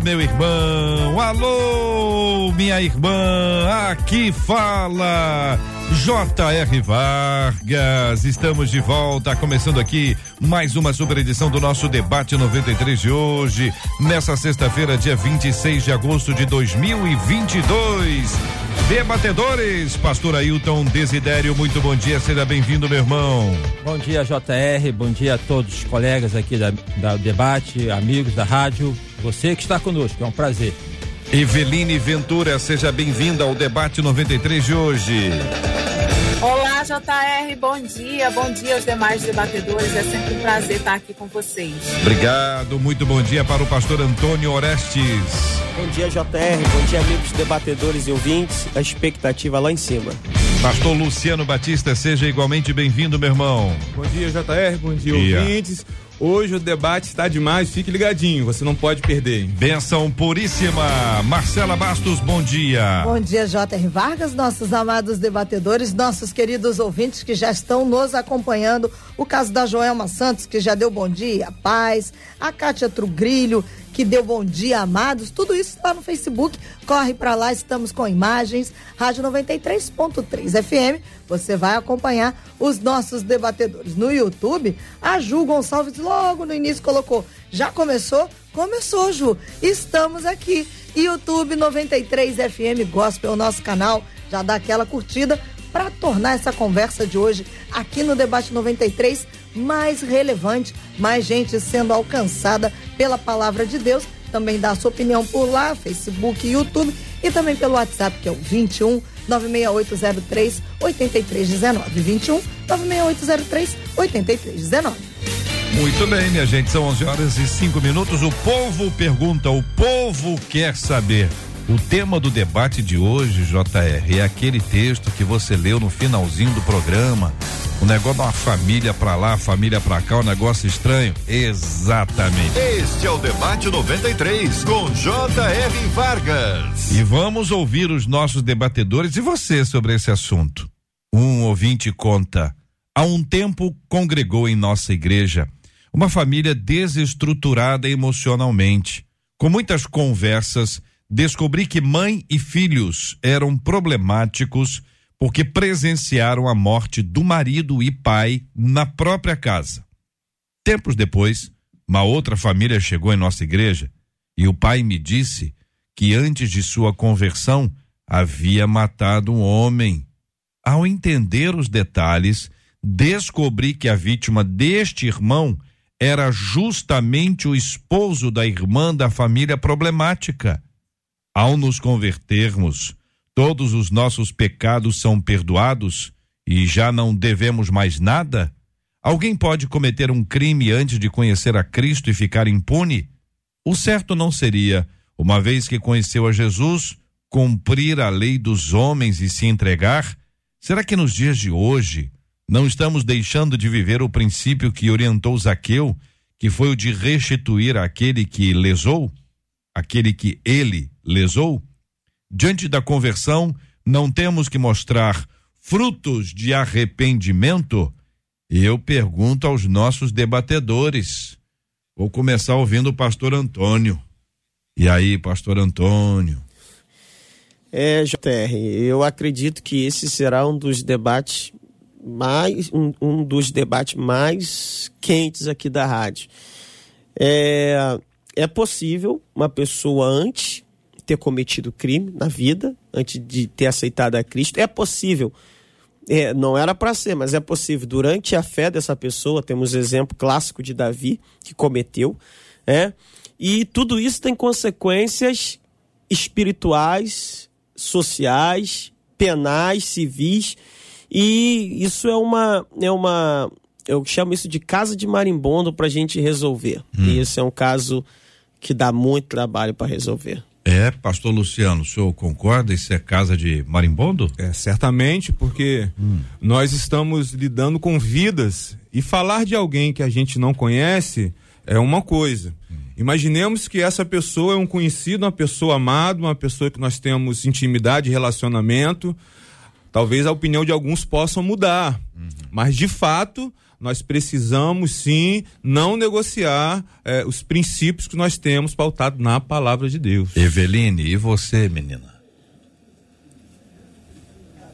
meu irmão. Alô, minha irmã. Aqui fala J.R. Vargas, estamos de volta, começando aqui mais uma super edição do nosso debate 93 de hoje, nessa sexta-feira, dia 26 de agosto de 2022. Debatedores, Pastor Ailton Desidério, muito bom dia, seja bem-vindo, meu irmão. Bom dia, JR, bom dia a todos os colegas aqui da, da debate, amigos da rádio, você que está conosco, é um prazer. Eveline Ventura, seja bem-vinda ao debate 93 de hoje. Olá, JR, bom dia, bom dia aos demais debatedores. É sempre um prazer estar aqui com vocês. Obrigado, muito bom dia para o pastor Antônio Orestes. Bom dia, JR, bom dia, amigos debatedores e ouvintes. A expectativa lá em cima. Pastor Luciano Batista, seja igualmente bem-vindo, meu irmão. Bom dia, JR, bom dia, dia. ouvintes. Hoje o debate está demais, fique ligadinho, você não pode perder. Benção puríssima. Marcela Bastos, bom dia. Bom dia, J.R. Vargas, nossos amados debatedores, nossos queridos ouvintes que já estão nos acompanhando. O caso da Joelma Santos, que já deu bom dia, paz. A Kátia Trugrilho, que deu bom dia, amados. Tudo isso está no Facebook. Corre para lá, estamos com imagens. Rádio 93.3 FM. Você vai acompanhar os nossos debatedores. No YouTube, a Ju Gonçalves logo no início colocou: Já começou? Começou, Ju. Estamos aqui. YouTube 93 FM Gospel, o nosso canal. Já dá aquela curtida para tornar essa conversa de hoje aqui no Debate 93 mais relevante, mais gente sendo alcançada pela palavra de Deus. Também dá a sua opinião por lá, Facebook, YouTube e também pelo WhatsApp, que é o 21 96803 8319. 21 96803 8319. Muito bem, minha gente, são 11 horas e 5 minutos. O povo pergunta, o povo quer saber. O tema do debate de hoje, JR, é aquele texto que você leu no finalzinho do programa. O negócio uma família pra lá, família pra cá, um negócio estranho. Exatamente. Este é o debate 93 com J.R. Vargas. E vamos ouvir os nossos debatedores e você sobre esse assunto. Um ouvinte conta: há um tempo congregou em nossa igreja uma família desestruturada emocionalmente, com muitas conversas descobri que mãe e filhos eram problemáticos porque presenciaram a morte do marido e pai na própria casa. Tempos depois, uma outra família chegou em nossa igreja e o pai me disse que antes de sua conversão havia matado um homem. Ao entender os detalhes, descobri que a vítima deste irmão era justamente o esposo da irmã da família problemática. Ao nos convertermos, todos os nossos pecados são perdoados e já não devemos mais nada? Alguém pode cometer um crime antes de conhecer a Cristo e ficar impune? O certo não seria, uma vez que conheceu a Jesus, cumprir a lei dos homens e se entregar? Será que nos dias de hoje não estamos deixando de viver o princípio que orientou Zaqueu, que foi o de restituir aquele que lesou? aquele que ele lesou? Diante da conversão, não temos que mostrar frutos de arrependimento? Eu pergunto aos nossos debatedores. Vou começar ouvindo o pastor Antônio. E aí, pastor Antônio? É, JR, eu acredito que esse será um dos debates mais um, um dos debates mais quentes aqui da rádio. É, é possível uma pessoa antes ter cometido crime na vida, antes de ter aceitado a Cristo, é possível. É, não era para ser, mas é possível. Durante a fé dessa pessoa, temos exemplo clássico de Davi, que cometeu, é, e tudo isso tem consequências espirituais, sociais, penais, civis, e isso é uma, é uma eu chamo isso de casa de marimbondo para a gente resolver. Hum. E esse é um caso que dá muito trabalho para resolver. É, pastor Luciano, o senhor concorda? Isso é casa de marimbondo? É, certamente, porque hum. nós estamos lidando com vidas e falar de alguém que a gente não conhece é uma coisa. Hum. Imaginemos que essa pessoa é um conhecido, uma pessoa amada, uma pessoa que nós temos intimidade, relacionamento. Talvez a opinião de alguns possa mudar, uhum. mas de fato nós precisamos sim não negociar eh, os princípios que nós temos pautado na palavra de Deus. Eveline, e você, menina?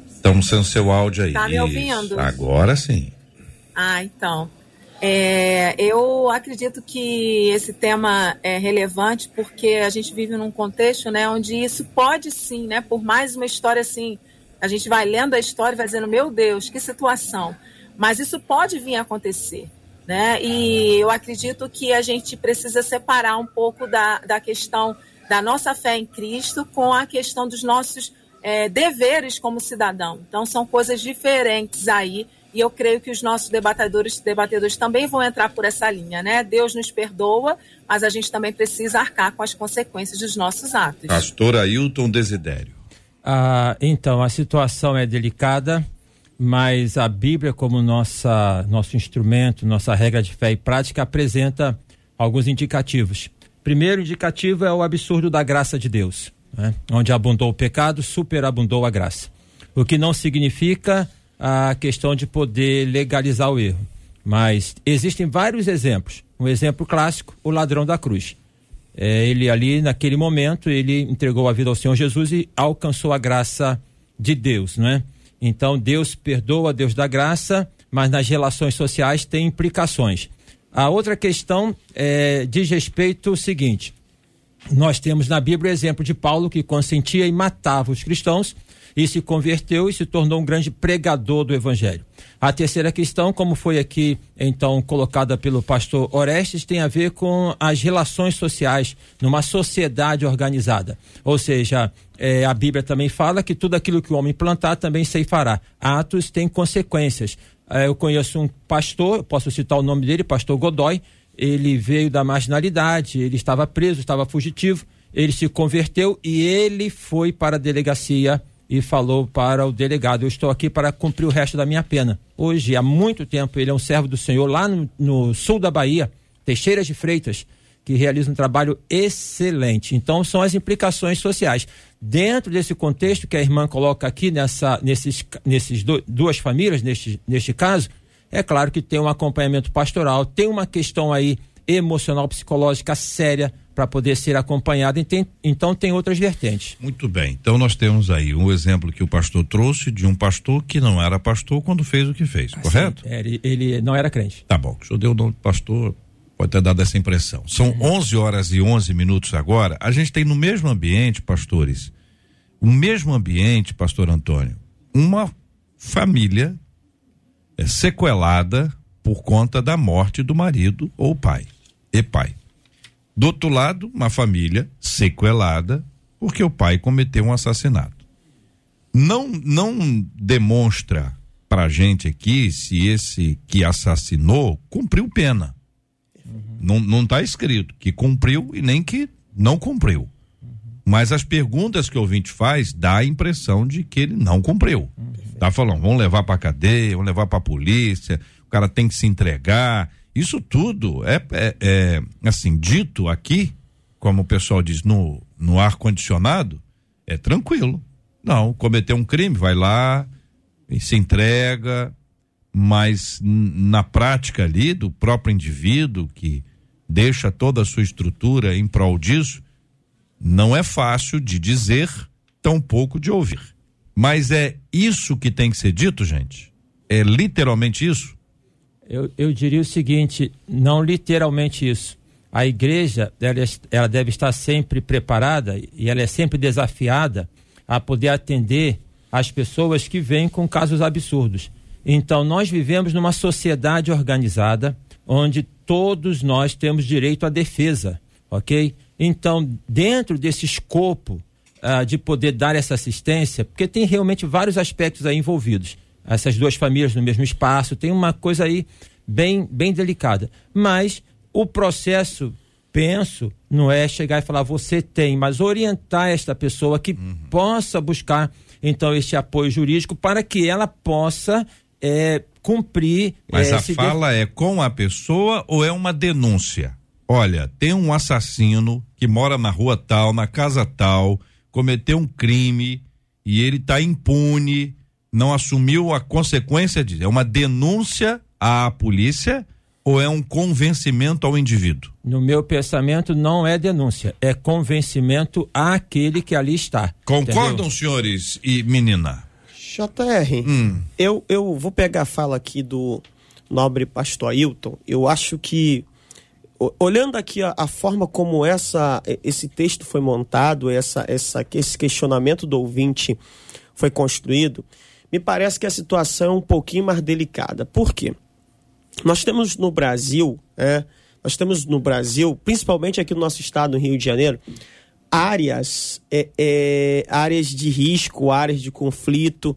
Estamos sendo seu áudio aí. Tá me ouvindo? Isso. Agora sim. Ah, então. É, eu acredito que esse tema é relevante porque a gente vive num contexto, né, onde isso pode sim, né, por mais uma história assim, a gente vai lendo a história e vai dizendo, meu Deus, que situação. Mas isso pode vir a acontecer. Né? E eu acredito que a gente precisa separar um pouco da, da questão da nossa fé em Cristo com a questão dos nossos é, deveres como cidadão. Então, são coisas diferentes aí. E eu creio que os nossos debatedores, debatedores também vão entrar por essa linha, né? Deus nos perdoa, mas a gente também precisa arcar com as consequências dos nossos atos. Pastor Ailton Desidério. Ah, então, a situação é delicada mas a Bíblia, como nossa, nosso instrumento, nossa regra de fé e prática, apresenta alguns indicativos. Primeiro indicativo é o absurdo da graça de Deus, né? onde abundou o pecado, superabundou a graça. O que não significa a questão de poder legalizar o erro. Mas existem vários exemplos. Um exemplo clássico, o ladrão da cruz. É, ele ali, naquele momento, ele entregou a vida ao Senhor Jesus e alcançou a graça de Deus, não é? Então Deus perdoa, Deus dá graça, mas nas relações sociais tem implicações. A outra questão é, diz respeito ao seguinte: nós temos na Bíblia o exemplo de Paulo que consentia e matava os cristãos e se converteu e se tornou um grande pregador do evangelho. A terceira questão, como foi aqui então colocada pelo pastor Orestes, tem a ver com as relações sociais numa sociedade organizada. Ou seja, é, a Bíblia também fala que tudo aquilo que o homem plantar também ceifará. Atos têm consequências. É, eu conheço um pastor, posso citar o nome dele, pastor Godoy. Ele veio da marginalidade, ele estava preso, estava fugitivo. Ele se converteu e ele foi para a delegacia e falou para o delegado: Eu estou aqui para cumprir o resto da minha pena. Hoje, há muito tempo, ele é um servo do Senhor lá no, no sul da Bahia, Teixeiras de Freitas, que realiza um trabalho excelente. Então, são as implicações sociais. Dentro desse contexto que a irmã coloca aqui, nessa, nesses, nesses do, duas famílias, neste, neste caso, é claro que tem um acompanhamento pastoral, tem uma questão aí emocional, psicológica séria para poder ser acompanhado. Então tem outras vertentes. Muito bem. Então nós temos aí um exemplo que o pastor trouxe de um pastor que não era pastor quando fez o que fez, ah, correto? Sim, ele, ele, não era crente. Tá bom. O senhor deu o nome do pastor, pode ter dado essa impressão. São uhum. 11 horas e 11 minutos agora. A gente tem no mesmo ambiente, pastores, o mesmo ambiente, pastor Antônio, uma família é, sequelada por conta da morte do marido ou pai e pai. Do outro lado, uma família sequelada porque o pai cometeu um assassinato. Não, não demonstra pra gente aqui se esse que assassinou cumpriu pena. Uhum. Não, não tá escrito que cumpriu e nem que não cumpriu. Uhum. Mas as perguntas que o ouvinte faz dá a impressão de que ele não cumpriu. Uhum. Tá falando, vamos levar pra cadeia, vamos levar pra polícia, o cara tem que se entregar. Isso tudo é, é, é assim, dito aqui, como o pessoal diz, no, no ar-condicionado, é tranquilo. Não, cometeu um crime, vai lá se entrega, mas na prática ali do próprio indivíduo que deixa toda a sua estrutura em prol disso, não é fácil de dizer, tão pouco de ouvir. Mas é isso que tem que ser dito, gente? É literalmente isso? Eu, eu diria o seguinte, não literalmente isso. A igreja, ela, ela deve estar sempre preparada e ela é sempre desafiada a poder atender as pessoas que vêm com casos absurdos. Então, nós vivemos numa sociedade organizada onde todos nós temos direito à defesa, ok? Então, dentro desse escopo uh, de poder dar essa assistência, porque tem realmente vários aspectos aí envolvidos essas duas famílias no mesmo espaço, tem uma coisa aí bem, bem delicada. Mas o processo penso não é chegar e falar você tem, mas orientar esta pessoa que uhum. possa buscar então este apoio jurídico para que ela possa é, cumprir. Mas é, a fala é com a pessoa ou é uma denúncia? Olha, tem um assassino que mora na rua tal, na casa tal, cometeu um crime e ele está impune, não assumiu a consequência de. É uma denúncia à polícia ou é um convencimento ao indivíduo? No meu pensamento, não é denúncia, é convencimento àquele que ali está. Concordam, entendeu? senhores e menina? JR, hum. eu, eu vou pegar a fala aqui do nobre pastor Ailton. Eu acho que, olhando aqui a, a, forma como essa, esse texto foi montado, essa, essa, esse questionamento do ouvinte foi construído, me parece que a situação é um pouquinho mais delicada. Por quê? Nós temos no Brasil, é, nós temos no Brasil, principalmente aqui no nosso estado, no Rio de Janeiro, áreas, é, é, áreas de risco, áreas de conflito,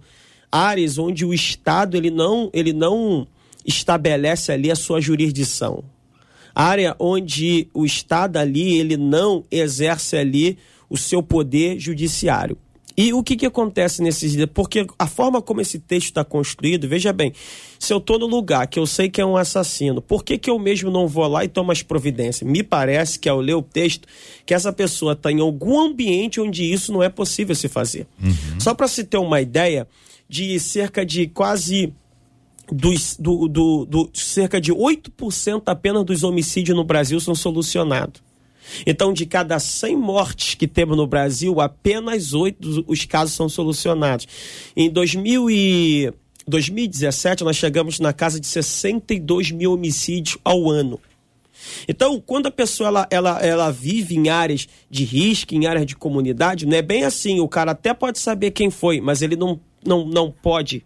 áreas onde o Estado ele não, ele não estabelece ali a sua jurisdição. Área onde o Estado ali ele não exerce ali o seu poder judiciário. E o que, que acontece nesses dias? Porque a forma como esse texto está construído, veja bem, se eu estou no lugar que eu sei que é um assassino, por que, que eu mesmo não vou lá e tomo as providências? Me parece que ao ler o texto, que essa pessoa está em algum ambiente onde isso não é possível se fazer. Uhum. Só para se ter uma ideia, de cerca de quase dos, do, do, do, cerca de 8% apenas dos homicídios no Brasil são solucionados. Então, de cada 100 mortes que temos no Brasil, apenas 8 os casos são solucionados. Em 2000 e 2017, nós chegamos na casa de 62 mil homicídios ao ano. Então, quando a pessoa ela, ela, ela vive em áreas de risco, em áreas de comunidade, não é bem assim. O cara até pode saber quem foi, mas ele não, não, não pode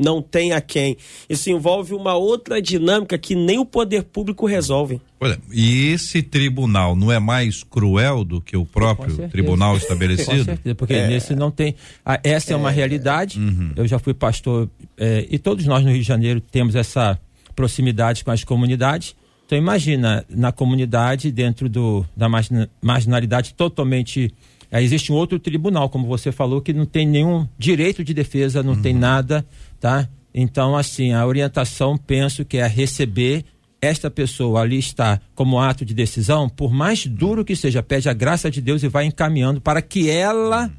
não tem a quem. Isso envolve uma outra dinâmica que nem o poder público resolve. Olha, e esse tribunal não é mais cruel do que o próprio tribunal estabelecido? Com certeza, porque é... nesse não tem. Ah, essa é, é uma realidade. Uhum. Eu já fui pastor é, e todos nós no Rio de Janeiro temos essa proximidade com as comunidades. Então imagina na comunidade dentro do da marginalidade totalmente Aí existe um outro tribunal, como você falou, que não tem nenhum direito de defesa, não uhum. tem nada, tá? Então, assim, a orientação, penso que é receber esta pessoa ali está como ato de decisão, por mais duro que seja, pede a graça de Deus e vai encaminhando para que ela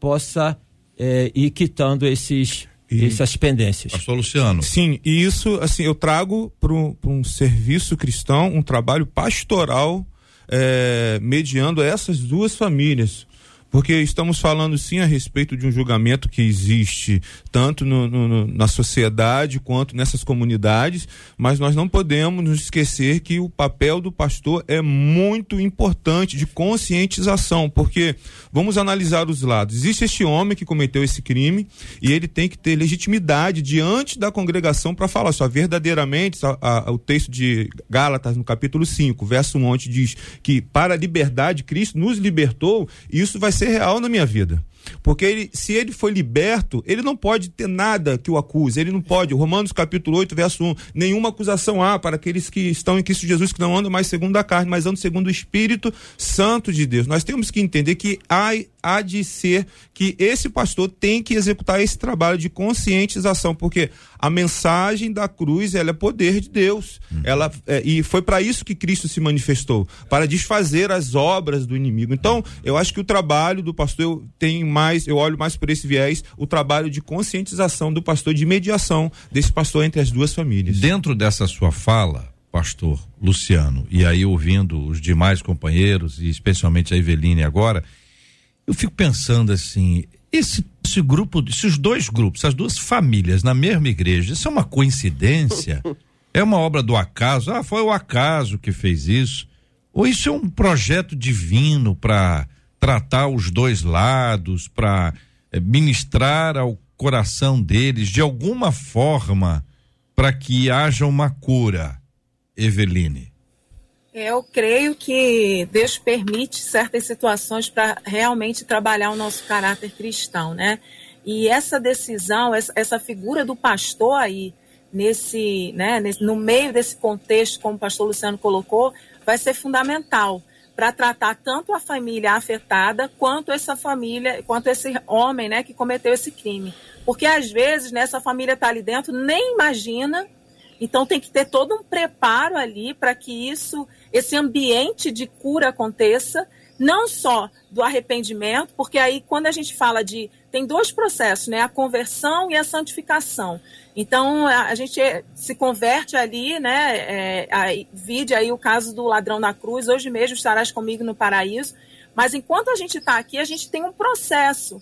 possa é, ir quitando esses e, essas pendências. Pastor Luciano. Sim, e isso assim eu trago para um serviço cristão, um trabalho pastoral é, mediando essas duas famílias porque estamos falando sim a respeito de um julgamento que existe tanto no, no, na sociedade quanto nessas comunidades, mas nós não podemos nos esquecer que o papel do pastor é muito importante de conscientização, porque vamos analisar os lados. Existe este homem que cometeu esse crime e ele tem que ter legitimidade diante da congregação para falar só verdadeiramente a, a, o texto de Gálatas no capítulo 5, verso 1 onde diz que para a liberdade Cristo nos libertou, isso vai ser real na minha vida. Porque ele, se ele foi liberto, ele não pode ter nada que o acuse. Ele não pode. Romanos capítulo 8, verso 1. Nenhuma acusação há para aqueles que estão em Cristo Jesus, que não andam mais segundo a carne, mas andam segundo o Espírito Santo de Deus. Nós temos que entender que há, há de ser que esse pastor tem que executar esse trabalho de conscientização, porque a mensagem da cruz ela é poder de Deus. Uhum. Ela, é, e foi para isso que Cristo se manifestou para desfazer as obras do inimigo. Então, eu acho que o trabalho do pastor tem mais, eu olho mais por esse viés, o trabalho de conscientização do pastor, de mediação desse pastor entre as duas famílias. Dentro dessa sua fala, pastor Luciano, e aí ouvindo os demais companheiros, e especialmente a Eveline agora, eu fico pensando assim, esse, esse grupo, esses dois grupos, essas duas famílias na mesma igreja, isso é uma coincidência? é uma obra do acaso? Ah, foi o acaso que fez isso? Ou isso é um projeto divino para tratar os dois lados, para é, ministrar ao coração deles de alguma forma para que haja uma cura, Eveline? Eu creio que Deus permite certas situações para realmente trabalhar o nosso caráter cristão, né? E essa decisão, essa, essa figura do pastor aí, nesse, né, nesse, no meio desse contexto, como o pastor Luciano colocou, vai ser fundamental para tratar tanto a família afetada quanto essa família, quanto esse homem, né, que cometeu esse crime. Porque às vezes né, família está ali dentro, nem imagina. Então tem que ter todo um preparo ali para que isso, esse ambiente de cura aconteça, não só do arrependimento, porque aí quando a gente fala de tem dois processos, né, a conversão e a santificação. Então a, gente se converte ali, né, é, aí, vide aí o caso do ladrão na cruz. Hoje mesmo estarás comigo no paraíso. Mas enquanto a gente está aqui, a gente tem um processo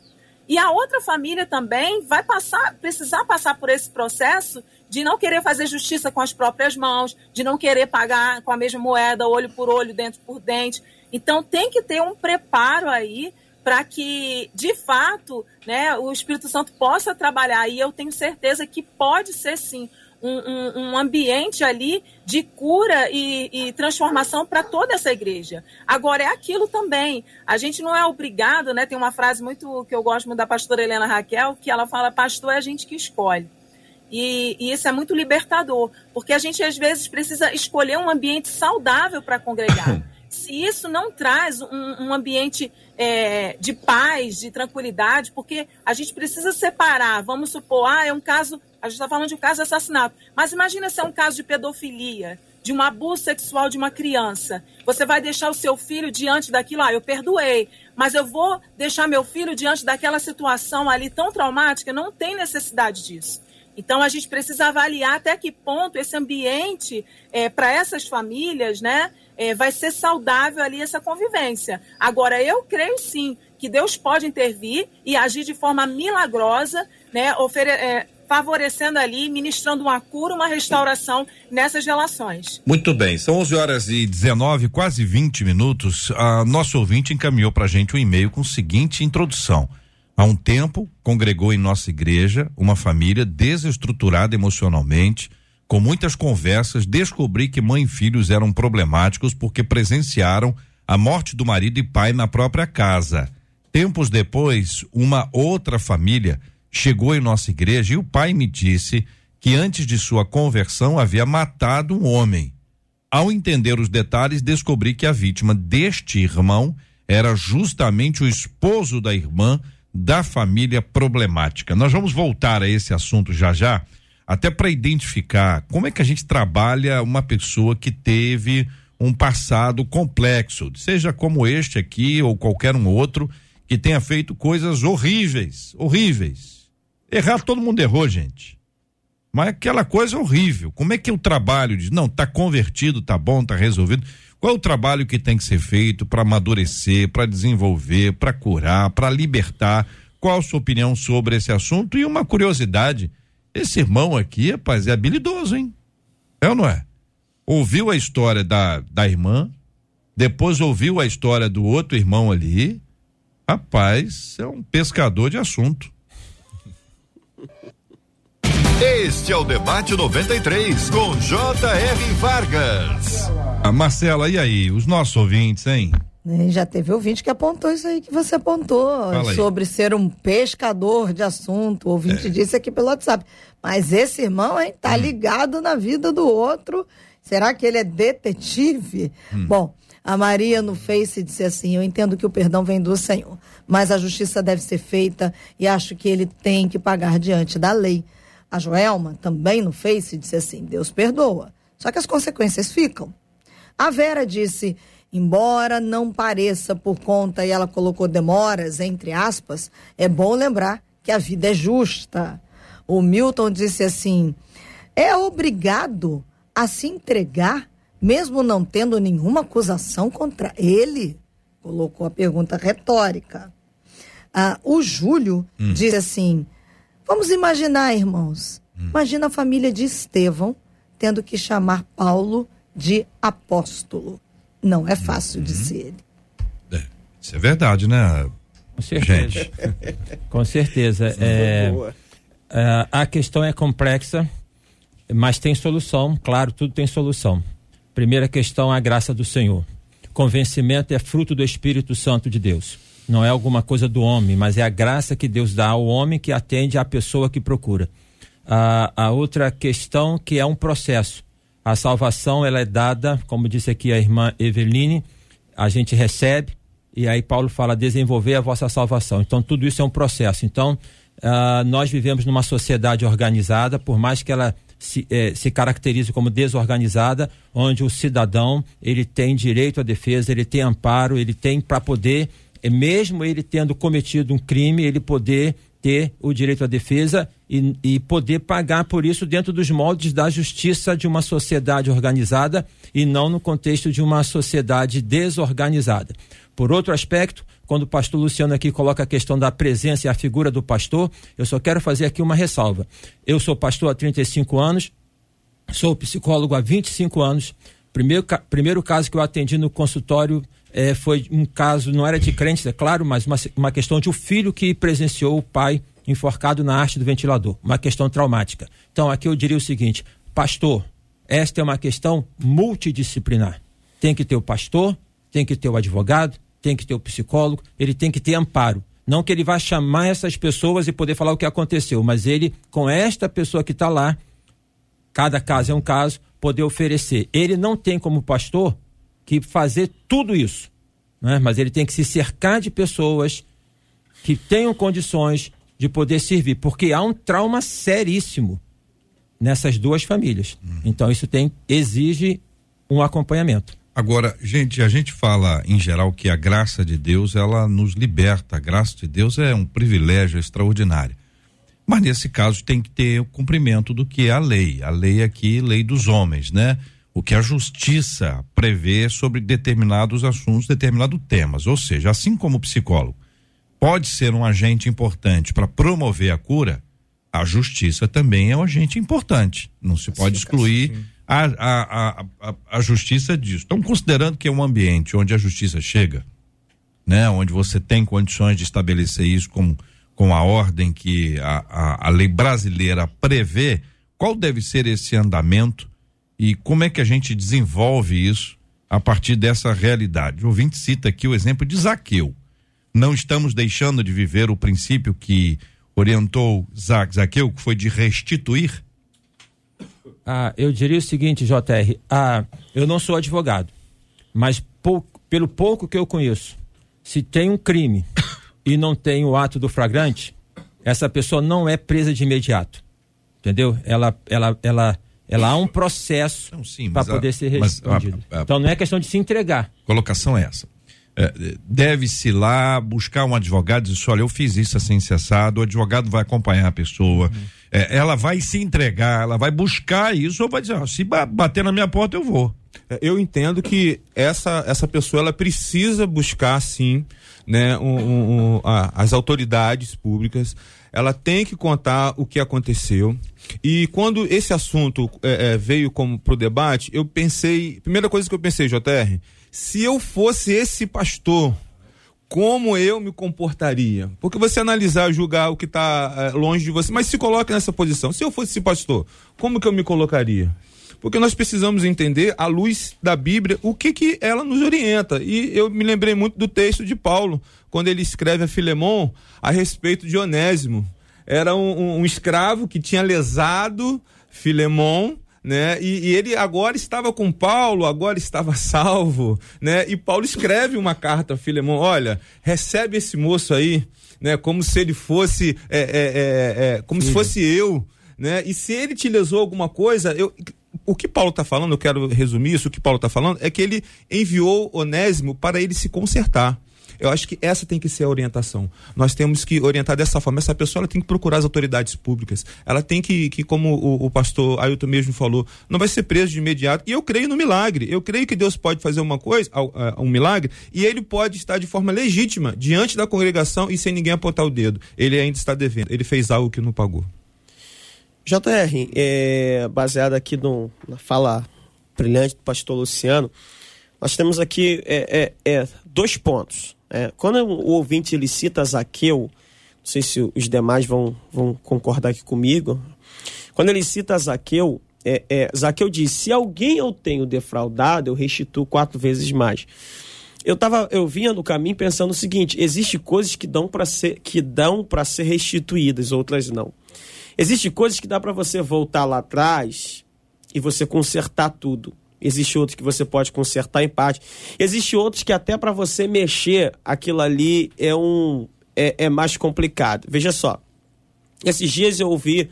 e a outra família também vai passar, precisar passar por esse processo de não querer fazer justiça com as próprias mãos, de não querer pagar com a mesma moeda, olho por olho, dente por dente. Então tem que ter um preparo aí para que, de fato, né, o Espírito Santo possa trabalhar. E eu tenho certeza que pode ser sim um, um, um ambiente ali de cura e, e transformação para toda essa igreja. Agora, é aquilo também. A gente não é obrigado, né? Tem uma frase muito que eu gosto muito da pastora Helena Raquel, que ela fala: pastor é a gente que escolhe. E, e, isso é muito libertador, porque a gente às vezes precisa escolher um ambiente saudável para congregar. Se isso não traz um, um ambiente é, de paz, de tranquilidade, porque a gente precisa separar. Vamos supor, ah, é um caso a gente está falando de um caso de assassinato. Mas imagina se é um caso de pedofilia, de um abuso sexual de uma criança. Você vai deixar o seu filho diante daquilo, ah, eu perdoei, mas eu vou deixar meu filho diante daquela situação ali tão traumática? Não tem necessidade disso. Então a gente precisa avaliar até que ponto esse ambiente é, para essas famílias, né, é, vai ser saudável ali essa convivência. Agora eu creio sim que Deus pode intervir e agir de forma milagrosa, né, é, favorecendo ali, ministrando uma cura, uma restauração nessas relações. Muito bem, são 11 horas e 19, quase 20 minutos. A nosso ouvinte encaminhou para a gente um e-mail com a seguinte introdução. Há um tempo, congregou em nossa igreja uma família desestruturada emocionalmente, com muitas conversas, descobri que mãe e filhos eram problemáticos porque presenciaram a morte do marido e pai na própria casa. Tempos depois, uma outra família chegou em nossa igreja e o pai me disse que antes de sua conversão havia matado um homem. Ao entender os detalhes, descobri que a vítima deste irmão era justamente o esposo da irmã da família problemática. Nós vamos voltar a esse assunto já já, até para identificar como é que a gente trabalha uma pessoa que teve um passado complexo, seja como este aqui ou qualquer um outro que tenha feito coisas horríveis, horríveis Errar todo mundo errou, gente. Mas aquela coisa horrível. Como é que o trabalho de, não, tá convertido, tá bom, tá resolvido. Qual é o trabalho que tem que ser feito para amadurecer, para desenvolver, para curar, para libertar? Qual a sua opinião sobre esse assunto? E uma curiosidade, esse irmão aqui, rapaz, é habilidoso, hein? É ou não é? Ouviu a história da, da irmã, depois ouviu a história do outro irmão ali. Rapaz, é um pescador de assunto. Este é o Debate 93, com J.R. Vargas. Ah, Marcela, e aí? Os nossos ouvintes, hein? Já teve ouvinte que apontou isso aí que você apontou, sobre ser um pescador de assunto. O ouvinte é. disse aqui pelo WhatsApp. Mas esse irmão, hein, tá hum. ligado na vida do outro. Será que ele é detetive? Hum. Bom, a Maria no Face disse assim: Eu entendo que o perdão vem do Senhor, mas a justiça deve ser feita e acho que ele tem que pagar diante da lei. A Joelma também no Face disse assim: Deus perdoa, só que as consequências ficam. A Vera disse: embora não pareça por conta, e ela colocou demoras, entre aspas, é bom lembrar que a vida é justa. O Milton disse assim: é obrigado a se entregar, mesmo não tendo nenhuma acusação contra ele? Colocou a pergunta retórica. Ah, o Júlio hum. disse assim: Vamos imaginar, irmãos. Hum. Imagina a família de Estevão tendo que chamar Paulo de apóstolo. Não é fácil de ser ele. É, isso é verdade, né? Com certeza. Gente. Com certeza. É, é, a questão é complexa, mas tem solução. Claro, tudo tem solução. Primeira questão, a graça do Senhor. Convencimento é fruto do Espírito Santo de Deus não é alguma coisa do homem, mas é a graça que Deus dá ao homem que atende à pessoa que procura. A, a outra questão que é um processo. A salvação ela é dada, como disse aqui a irmã Eveline, a gente recebe e aí Paulo fala desenvolver a vossa salvação. Então tudo isso é um processo. Então uh, nós vivemos numa sociedade organizada, por mais que ela se, eh, se caracterize como desorganizada, onde o cidadão ele tem direito à defesa, ele tem amparo, ele tem para poder, mesmo ele tendo cometido um crime, ele poder ter o direito à defesa e, e, poder pagar por isso dentro dos moldes da justiça de uma sociedade organizada e não no contexto de uma sociedade desorganizada. Por outro aspecto, quando o pastor Luciano aqui coloca a questão da presença e a figura do pastor, eu só quero fazer aqui uma ressalva. Eu sou pastor há 35 anos, sou psicólogo há 25 anos. Primeiro, primeiro caso que eu atendi no consultório é, foi um caso, não era de crentes, é claro, mas uma, uma questão de um filho que presenciou o pai enforcado na haste do ventilador, uma questão traumática. Então, aqui eu diria o seguinte: pastor, esta é uma questão multidisciplinar. Tem que ter o pastor, tem que ter o advogado, tem que ter o psicólogo, ele tem que ter amparo. Não que ele vá chamar essas pessoas e poder falar o que aconteceu, mas ele, com esta pessoa que está lá, cada caso é um caso, poder oferecer. Ele não tem como pastor que fazer tudo isso, né? mas ele tem que se cercar de pessoas que tenham condições de poder servir, porque há um trauma seríssimo nessas duas famílias. Uhum. Então isso tem exige um acompanhamento. Agora, gente, a gente fala em geral que a graça de Deus ela nos liberta. A graça de Deus é um privilégio extraordinário. Mas nesse caso tem que ter o cumprimento do que é a lei. A lei aqui, lei dos homens, né? O que a justiça prevê sobre determinados assuntos, determinados temas. Ou seja, assim como o psicólogo pode ser um agente importante para promover a cura, a justiça também é um agente importante. Não se pode excluir. A, a, a, a justiça diz. Estão considerando que é um ambiente onde a justiça chega, né? Onde você tem condições de estabelecer isso com, com a ordem que a, a, a lei brasileira prevê, qual deve ser esse andamento e como é que a gente desenvolve isso a partir dessa realidade? O ouvinte cita aqui o exemplo de Zaqueu. Não estamos deixando de viver o princípio que orientou Zaqueu, que foi de restituir ah, eu diria o seguinte, JR, ah, eu não sou advogado, mas pelo pouco que eu conheço, se tem um crime e não tem o ato do flagrante, essa pessoa não é presa de imediato. Entendeu? Ela, ela, ela, ela há um processo para poder ser respondido. então não é questão de se entregar. Colocação é essa. É, deve-se lá buscar um advogado e dizer, olha, eu fiz isso assim cessado, o advogado vai acompanhar a pessoa. Uhum é, ela vai se entregar, ela vai buscar isso ou vai dizer, se bater na minha porta eu vou. É, eu entendo que essa, essa pessoa ela precisa buscar sim, né, um, um, um, a, as autoridades públicas. Ela tem que contar o que aconteceu. E quando esse assunto é, veio como pro debate, eu pensei, primeira coisa que eu pensei, JR, se eu fosse esse pastor como eu me comportaria? Porque você analisar, julgar o que está é, longe de você, mas se coloque nessa posição. Se eu fosse esse pastor, como que eu me colocaria? Porque nós precisamos entender, à luz da Bíblia, o que, que ela nos orienta. E eu me lembrei muito do texto de Paulo, quando ele escreve a Filemon a respeito de Onésimo. Era um, um, um escravo que tinha lesado Filemon né? E, e, ele agora estava com Paulo, agora estava salvo, né? E Paulo escreve uma carta a Filemão, olha, recebe esse moço aí, né? Como se ele fosse, é, é, é, é como Sim. se fosse eu, né? E se ele te lesou alguma coisa, eu, o que Paulo está falando, eu quero resumir isso, o que Paulo está falando é que ele enviou Onésimo para ele se consertar. Eu acho que essa tem que ser a orientação. Nós temos que orientar dessa forma. Essa pessoa ela tem que procurar as autoridades públicas. Ela tem que, que como o, o pastor Ailton mesmo falou, não vai ser preso de imediato. E eu creio no milagre. Eu creio que Deus pode fazer uma coisa, um milagre, e ele pode estar de forma legítima diante da congregação e sem ninguém apontar o dedo. Ele ainda está devendo. Ele fez algo que não pagou. JR, é, baseado aqui no, na fala brilhante do pastor Luciano, nós temos aqui é, é, é dois pontos. É, quando o ouvinte ele cita Zaqueu, não sei se os demais vão, vão concordar aqui comigo, quando ele cita Zaqueu, é, é, Zaqueu diz: se alguém eu tenho defraudado, eu restituo quatro vezes mais. Eu tava, eu vinha no caminho pensando o seguinte: existe coisas que dão para ser que dão para ser restituídas, outras não. Existe coisas que dá para você voltar lá atrás e você consertar tudo. Existe outros que você pode consertar em parte. Existe outros que até para você mexer aquilo ali é um é, é mais complicado. Veja só. Esses dias eu ouvi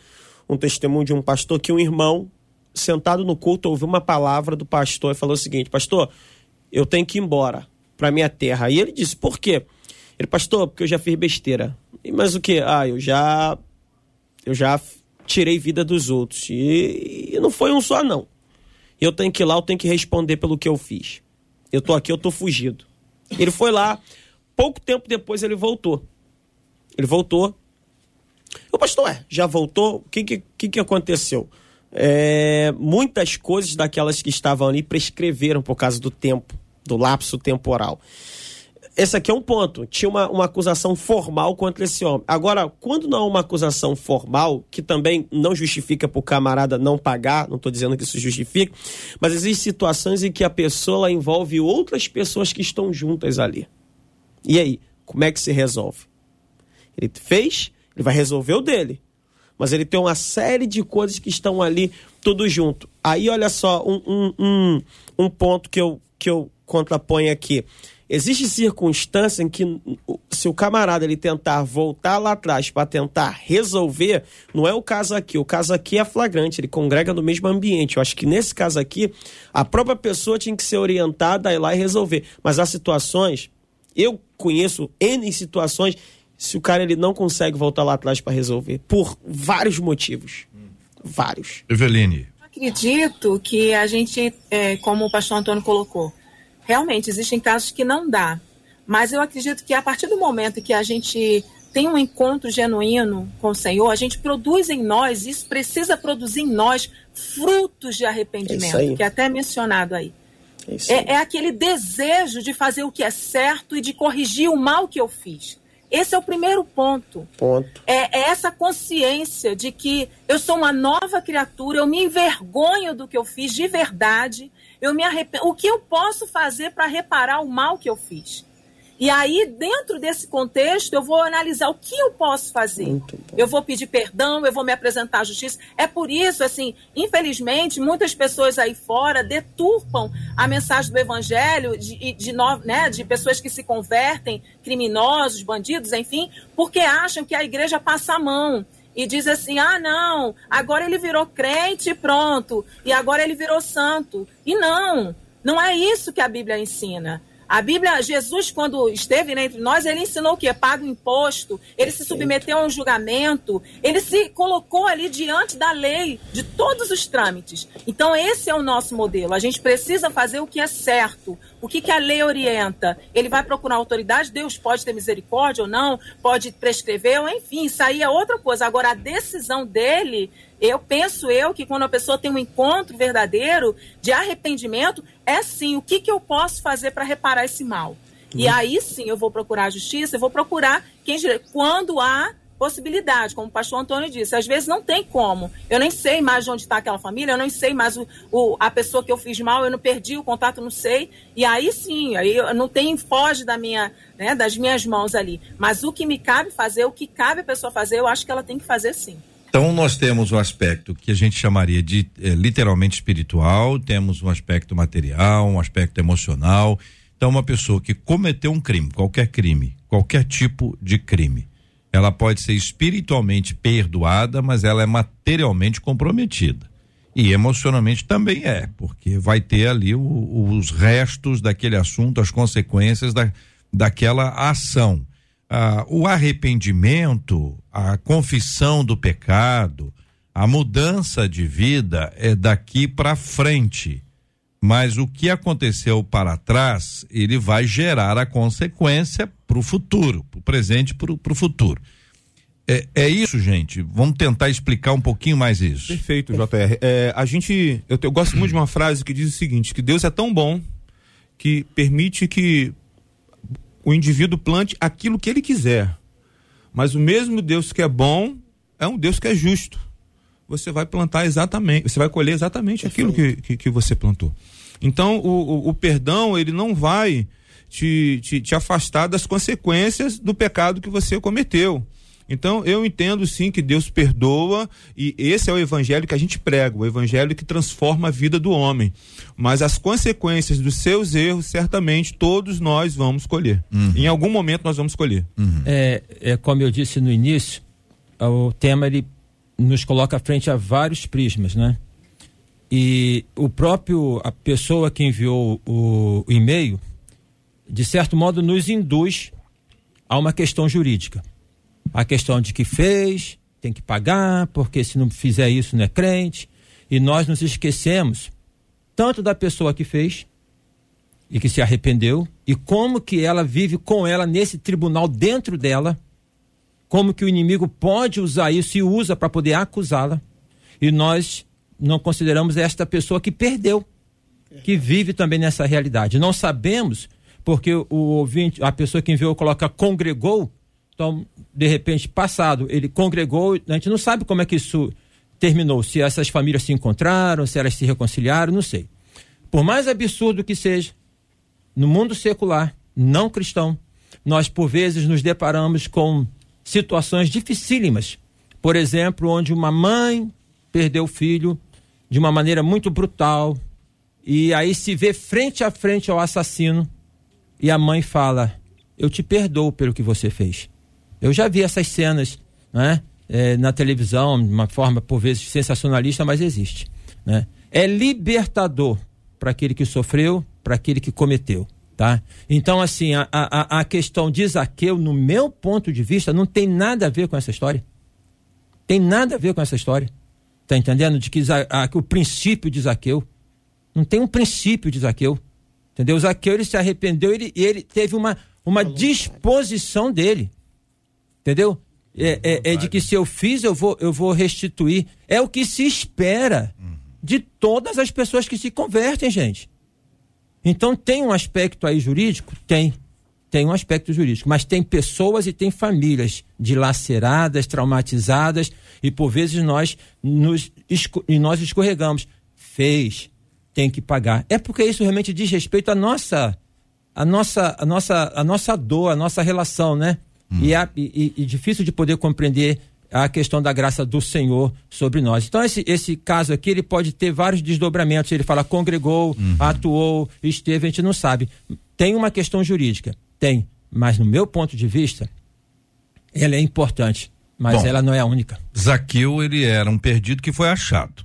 um testemunho de um pastor que um irmão sentado no culto ouviu uma palavra do pastor e falou o seguinte: "Pastor, eu tenho que ir embora para minha terra". E ele disse: "Por quê?" Ele: "Pastor, porque eu já fiz besteira". Mas o que? Ah, eu já eu já tirei vida dos outros. E, e não foi um só, não. Eu tenho que ir lá, eu tenho que responder pelo que eu fiz. Eu tô aqui, eu tô fugido. Ele foi lá, pouco tempo depois ele voltou. Ele voltou. O pastor, é, já voltou? O que, que, que aconteceu? É, muitas coisas daquelas que estavam ali prescreveram por causa do tempo, do lapso temporal esse aqui é um ponto. Tinha uma, uma acusação formal contra esse homem. Agora, quando não há uma acusação formal, que também não justifica para o camarada não pagar, não estou dizendo que isso justifica, mas existem situações em que a pessoa envolve outras pessoas que estão juntas ali. E aí, como é que se resolve? Ele fez, ele vai resolver o dele. Mas ele tem uma série de coisas que estão ali tudo junto. Aí, olha só, um, um, um, um ponto que eu, que eu contraponho aqui. Existe circunstância em que se o camarada ele tentar voltar lá atrás para tentar resolver, não é o caso aqui. O caso aqui é flagrante, ele congrega no mesmo ambiente. Eu acho que nesse caso aqui, a própria pessoa tinha que ser orientada a ir lá e resolver. Mas há situações, eu conheço N situações, se o cara ele não consegue voltar lá atrás para resolver, por vários motivos. Vários. Eveline. Acredito que a gente, é, como o pastor Antônio colocou, realmente existem casos que não dá. Mas eu acredito que a partir do momento que a gente tem um encontro genuíno com o Senhor, a gente produz em nós, isso precisa produzir em nós frutos de arrependimento, é que é até mencionado aí. É, é, é, aquele desejo de fazer o que é certo e de corrigir o mal que eu fiz. Esse é o primeiro ponto. ponto. É, é essa consciência de que eu sou uma nova criatura, eu me envergonho do que eu fiz de verdade eu me arrependo. O que eu posso fazer para reparar o mal que eu fiz? E aí, dentro desse contexto, eu vou analisar o que eu posso fazer. Eu vou pedir perdão, eu vou me apresentar à justiça. É por isso, assim, infelizmente, muitas pessoas aí fora deturpam a mensagem do evangelho de, de, né, de pessoas que se convertem, criminosos, bandidos, enfim, porque acham que a igreja passa a mão e diz assim: ah, não, agora ele virou crente e pronto, e agora ele virou santo. E não, não é isso que a Bíblia ensina. A Bíblia, Jesus, quando esteve né, entre nós, ele ensinou o quê? Paga o imposto, ele se submeteu a um julgamento, ele se colocou ali diante da lei, de todos os trâmites. Então, esse é o nosso modelo. A gente precisa fazer o que é certo. O que, que a lei orienta? Ele vai procurar autoridade, Deus pode ter misericórdia ou não, pode prescrever, ou enfim, isso aí é outra coisa. Agora, a decisão dele eu penso eu que quando a pessoa tem um encontro verdadeiro de arrependimento, é sim, o que, que eu posso fazer para reparar esse mal? E uhum. aí sim eu vou procurar a justiça, eu vou procurar quem quando há possibilidade, como o pastor Antônio disse. Às vezes não tem como. Eu nem sei mais onde está aquela família, eu nem sei mais o, o, a pessoa que eu fiz mal, eu não perdi o contato, não sei. E aí sim, aí não tem, foge da minha, né, das minhas mãos ali. Mas o que me cabe fazer, o que cabe a pessoa fazer, eu acho que ela tem que fazer sim. Então nós temos um aspecto que a gente chamaria de eh, literalmente espiritual, temos um aspecto material, um aspecto emocional. Então uma pessoa que cometeu um crime, qualquer crime, qualquer tipo de crime, ela pode ser espiritualmente perdoada, mas ela é materialmente comprometida. E emocionalmente também é, porque vai ter ali o, os restos daquele assunto, as consequências da, daquela ação ah, o arrependimento, a confissão do pecado, a mudança de vida é daqui para frente. Mas o que aconteceu para trás, ele vai gerar a consequência para o futuro, para o presente e para o futuro. É, é, isso, gente. Vamos tentar explicar um pouquinho mais isso. Perfeito, JR. É, a gente, eu, eu gosto muito de uma frase que diz o seguinte: que Deus é tão bom que permite que o indivíduo plante aquilo que ele quiser. Mas o mesmo Deus que é bom é um Deus que é justo. Você vai plantar exatamente, você vai colher exatamente aquilo que, que, que, você plantou. Então, o, o, o perdão, ele não vai te, te, te afastar das consequências do pecado que você cometeu. Então, eu entendo sim que Deus perdoa e esse é o evangelho que a gente prega, o evangelho que transforma a vida do homem. Mas as consequências dos seus erros, certamente todos nós vamos colher. Uhum. Em algum momento nós vamos colher. Uhum. É, é, como eu disse no início, o tema ele nos coloca frente a vários prismas, né? E o próprio, a pessoa que enviou o, o e-mail, de certo modo, nos induz a uma questão jurídica. A questão de que fez, tem que pagar, porque se não fizer isso não é crente. E nós nos esquecemos tanto da pessoa que fez e que se arrependeu, e como que ela vive com ela nesse tribunal dentro dela, como que o inimigo pode usar isso e usa para poder acusá-la. E nós não consideramos esta pessoa que perdeu, que vive também nessa realidade. Não sabemos, porque o ouvinte, a pessoa que enviou coloca congregou, então, de repente, passado, ele congregou, a gente não sabe como é que isso terminou, se essas famílias se encontraram, se elas se reconciliaram, não sei. Por mais absurdo que seja, no mundo secular, não cristão, nós por vezes nos deparamos com situações dificílimas. Por exemplo, onde uma mãe perdeu o filho de uma maneira muito brutal e aí se vê frente a frente ao assassino e a mãe fala: Eu te perdoo pelo que você fez. Eu já vi essas cenas né, é, na televisão, de uma forma por vezes sensacionalista, mas existe. Né? É libertador para aquele que sofreu, para aquele que cometeu. Tá? Então, assim, a, a, a questão de Zaqueu, no meu ponto de vista, não tem nada a ver com essa história. Tem nada a ver com essa história. Tá entendendo? De que, a, que o princípio de Zaqueu. Não tem um princípio de Zaqueu. Entendeu? Zaqueu ele se arrependeu ele, e ele teve uma, uma disposição dele. Entendeu? É, é, é, de que se eu fiz, eu vou, eu vou restituir. É o que se espera de todas as pessoas que se convertem, gente. Então tem um aspecto aí jurídico? Tem tem um aspecto jurídico, mas tem pessoas e tem famílias dilaceradas, traumatizadas e por vezes nós nos e nós escorregamos. Fez, tem que pagar. É porque isso realmente diz respeito à nossa a nossa a nossa a nossa dor, a nossa relação, né? Hum. E, é, e, e difícil de poder compreender a questão da graça do Senhor sobre nós. Então, esse, esse caso aqui, ele pode ter vários desdobramentos. Ele fala congregou, uhum. atuou, esteve, a gente não sabe. Tem uma questão jurídica. Tem. Mas no meu ponto de vista, ela é importante, mas Bom, ela não é a única. Zaqueu, ele era um perdido que foi achado.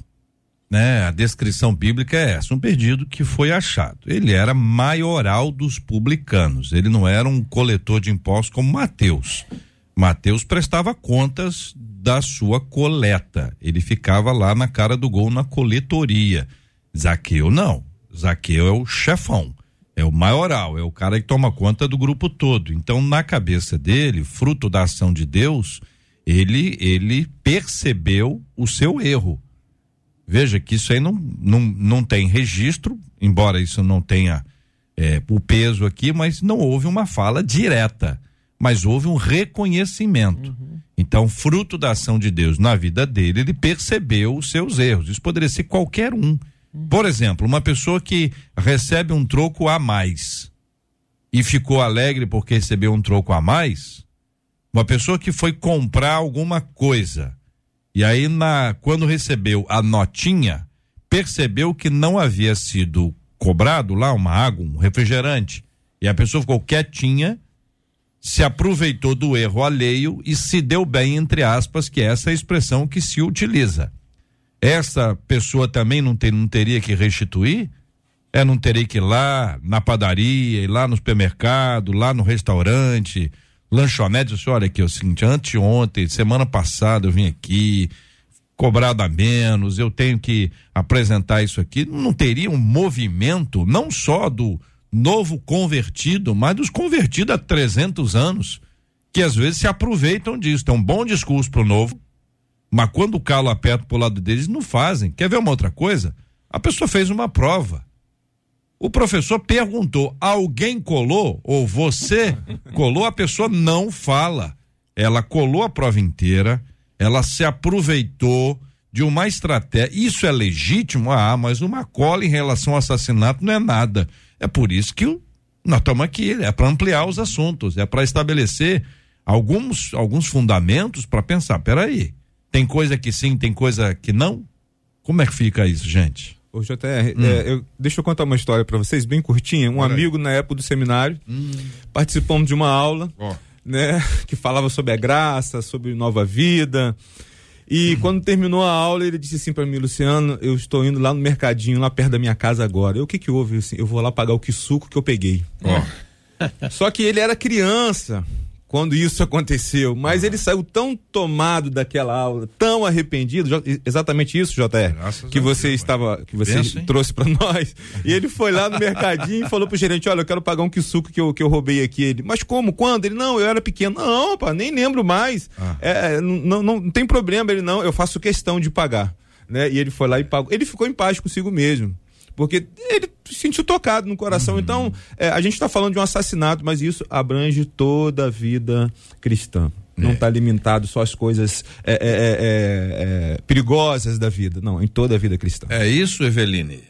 Né? A descrição bíblica é essa, um perdido que foi achado. Ele era maioral dos publicanos, ele não era um coletor de impostos como Mateus. Mateus prestava contas da sua coleta. Ele ficava lá na cara do gol na coletoria. Zaqueu não. Zaqueu é o chefão é o maioral, é o cara que toma conta do grupo todo. Então, na cabeça dele, fruto da ação de Deus, ele ele percebeu o seu erro. Veja que isso aí não, não, não tem registro, embora isso não tenha é, o peso aqui, mas não houve uma fala direta, mas houve um reconhecimento. Uhum. Então, fruto da ação de Deus na vida dele, ele percebeu os seus erros. Isso poderia ser qualquer um por exemplo, uma pessoa que recebe um troco a mais e ficou alegre porque recebeu um troco a mais, uma pessoa que foi comprar alguma coisa e aí na quando recebeu a notinha, percebeu que não havia sido cobrado lá uma água, um refrigerante, e a pessoa ficou quietinha, se aproveitou do erro alheio e se deu bem entre aspas, que é essa expressão que se utiliza essa pessoa também não, ter, não teria que restituir? É, não teria que ir lá na padaria, ir lá no supermercado, lá no restaurante, lanchonete, disse, olha aqui, é o seguinte, anteontem, semana passada eu vim aqui, cobrado a menos, eu tenho que apresentar isso aqui. Não teria um movimento, não só do novo convertido, mas dos convertidos há 300 anos, que às vezes se aproveitam disso. Tem um bom discurso pro novo, mas quando o calo aperta pro lado deles, não fazem. Quer ver uma outra coisa? A pessoa fez uma prova. O professor perguntou: alguém colou? Ou você colou? A pessoa não fala. Ela colou a prova inteira, ela se aproveitou de uma estratégia. Isso é legítimo? Ah, mas uma cola em relação ao assassinato não é nada. É por isso que nós estamos aqui, é para ampliar os assuntos, é para estabelecer alguns, alguns fundamentos para pensar. Peraí, tem coisa que sim, tem coisa que não? Como é que fica isso, gente? Ô, JR, hum. é, eu, deixa eu contar uma história para vocês, bem curtinha. Um Pera amigo aí. na época do seminário, hum. participamos de uma aula, oh. né, que falava sobre a graça, sobre nova vida. E hum. quando terminou a aula, ele disse assim para mim, Luciano, eu estou indo lá no mercadinho, lá perto da minha casa agora. Eu, o que que houve? Assim, eu vou lá pagar o que suco que eu peguei. Oh. Só que ele era criança quando isso aconteceu, mas ele saiu tão tomado daquela aula, tão arrependido, exatamente isso, JR, Graças que você Deus, estava, que você Penso, trouxe para nós. E ele foi lá no mercadinho e falou pro gerente: "Olha, eu quero pagar um quisuco que eu, que eu roubei aqui". Ele: "Mas como? Quando?". Ele: "Não, eu era pequeno". "Não, pá, nem lembro mais". Ah. É, não, não, não tem problema, ele não, eu faço questão de pagar, né? E ele foi lá e pagou. Ele ficou em paz consigo mesmo porque ele se sentiu tocado no coração. Uhum. Então, é, a gente está falando de um assassinato, mas isso abrange toda a vida cristã. Não está é. limitado só às coisas é, é, é, é, perigosas da vida. Não, em toda a vida cristã. É isso, Eveline?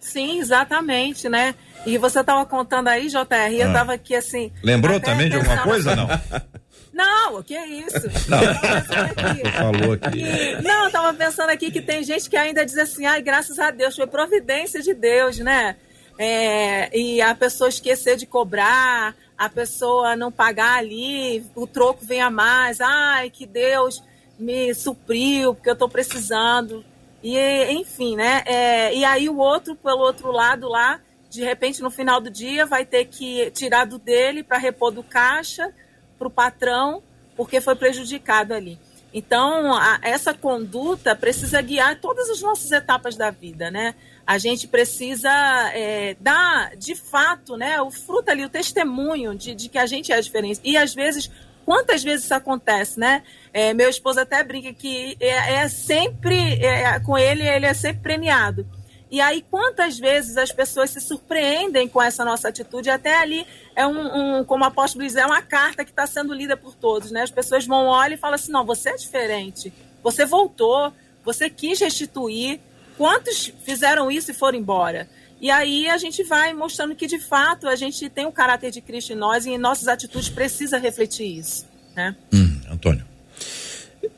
Sim, exatamente, né? E você estava contando aí, JR, ah. eu estava aqui assim. Lembrou também de alguma coisa, não? Não, o que é isso? Não. Aqui. Falou aqui. Não, eu tava pensando aqui que tem gente que ainda diz assim, ai, graças a Deus, foi providência de Deus, né? É, e a pessoa esquecer de cobrar, a pessoa não pagar ali, o troco vem a mais, ai, que Deus me supriu, porque eu estou precisando. E, enfim, né? É, e aí o outro, pelo outro lado lá, de repente, no final do dia, vai ter que tirar do dele para repor do caixa para o patrão porque foi prejudicado ali. Então, a, essa conduta precisa guiar todas as nossas etapas da vida, né? A gente precisa é, dar, de fato, né, o fruto ali, o testemunho de, de que a gente é a diferença. E, às vezes, quantas vezes isso acontece, né? É, meu esposo até brinca que é, é sempre, é, com ele, ele é sempre premiado. E aí, quantas vezes as pessoas se surpreendem com essa nossa atitude? Até ali é um, um como o apóstolo diz, é uma carta que está sendo lida por todos, né? As pessoas vão olhar e falam assim: não, você é diferente, você voltou, você quis restituir. Quantos fizeram isso e foram embora? E aí a gente vai mostrando que de fato a gente tem o caráter de Cristo em nós e em nossas atitudes precisa refletir isso, né? Hum, Antônio.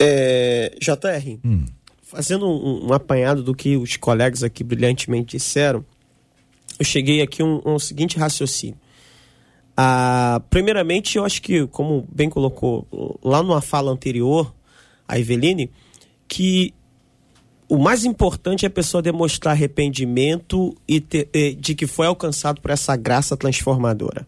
É, JR. Hum fazendo um, um, apanhado do que os colegas aqui brilhantemente disseram, eu cheguei aqui um, um seguinte raciocínio. Ah, primeiramente, eu acho que, como bem colocou lá numa fala anterior, a Eveline, que o mais importante é a pessoa demonstrar arrependimento e ter, de que foi alcançado por essa graça transformadora